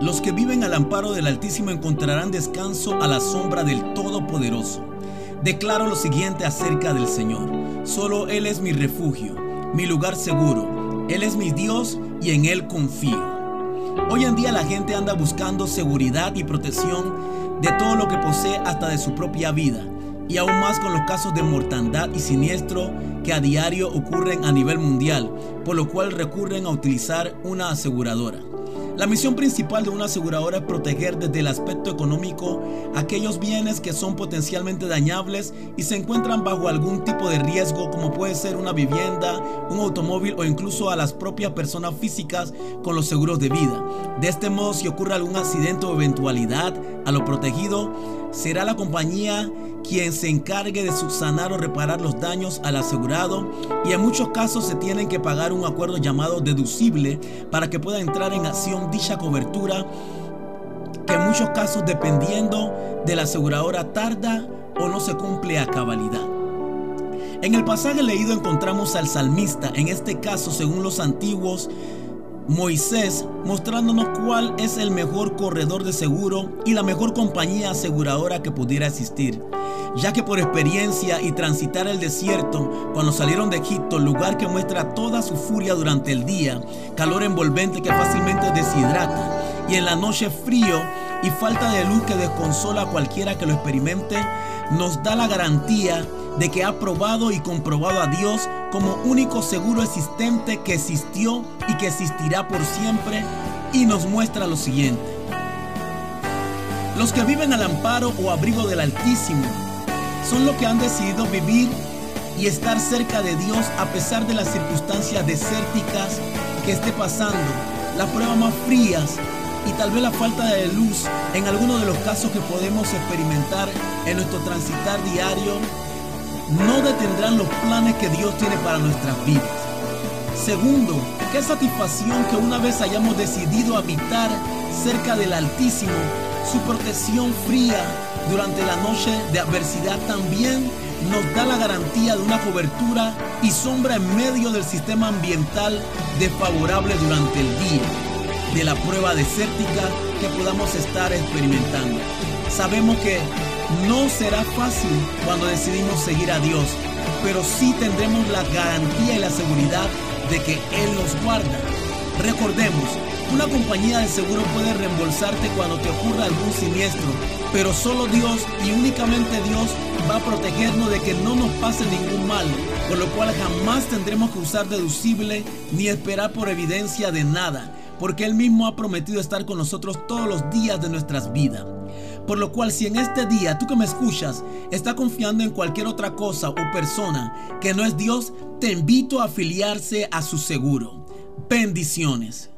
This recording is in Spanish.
Los que viven al amparo del Altísimo encontrarán descanso a la sombra del Todopoderoso. Declaro lo siguiente acerca del Señor. Solo Él es mi refugio, mi lugar seguro. Él es mi Dios y en Él confío. Hoy en día la gente anda buscando seguridad y protección de todo lo que posee hasta de su propia vida y aún más con los casos de mortandad y siniestro que a diario ocurren a nivel mundial, por lo cual recurren a utilizar una aseguradora. La misión principal de una aseguradora es proteger desde el aspecto económico aquellos bienes que son potencialmente dañables y se encuentran bajo algún tipo de riesgo como puede ser una vivienda, un automóvil o incluso a las propias personas físicas con los seguros de vida. De este modo, si ocurre algún accidente o eventualidad a lo protegido, será la compañía quien se encargue de subsanar o reparar los daños al asegurado y en muchos casos se tienen que pagar un acuerdo llamado deducible para que pueda entrar en acción dicha cobertura que en muchos casos dependiendo de la aseguradora tarda o no se cumple a cabalidad. En el pasaje leído encontramos al salmista, en este caso según los antiguos Moisés mostrándonos cuál es el mejor corredor de seguro y la mejor compañía aseguradora que pudiera existir, ya que por experiencia y transitar el desierto cuando salieron de Egipto, lugar que muestra toda su furia durante el día, calor envolvente que fácilmente deshidrata, y en la noche frío y falta de luz que desconsola a cualquiera que lo experimente, nos da la garantía de que ha probado y comprobado a Dios como único seguro existente que existió y que existirá por siempre y nos muestra lo siguiente. Los que viven al amparo o abrigo del Altísimo son los que han decidido vivir y estar cerca de Dios a pesar de las circunstancias desérticas que esté pasando, las pruebas más frías y tal vez la falta de luz en algunos de los casos que podemos experimentar en nuestro transitar diario no detendrán los planes que Dios tiene para nuestras vidas. Segundo, qué satisfacción que una vez hayamos decidido habitar cerca del Altísimo, su protección fría durante la noche de adversidad también nos da la garantía de una cobertura y sombra en medio del sistema ambiental desfavorable durante el día, de la prueba desértica que podamos estar experimentando. Sabemos que no será fácil cuando decidimos seguir a Dios, pero sí tendremos la garantía y la seguridad de que Él nos guarda. Recordemos, una compañía de seguro puede reembolsarte cuando te ocurra algún siniestro, pero solo Dios y únicamente Dios va a protegernos de que no nos pase ningún mal, por lo cual jamás tendremos que usar deducible ni esperar por evidencia de nada, porque Él mismo ha prometido estar con nosotros todos los días de nuestras vidas. Por lo cual si en este día tú que me escuchas está confiando en cualquier otra cosa o persona que no es Dios, te invito a afiliarse a su seguro. Bendiciones.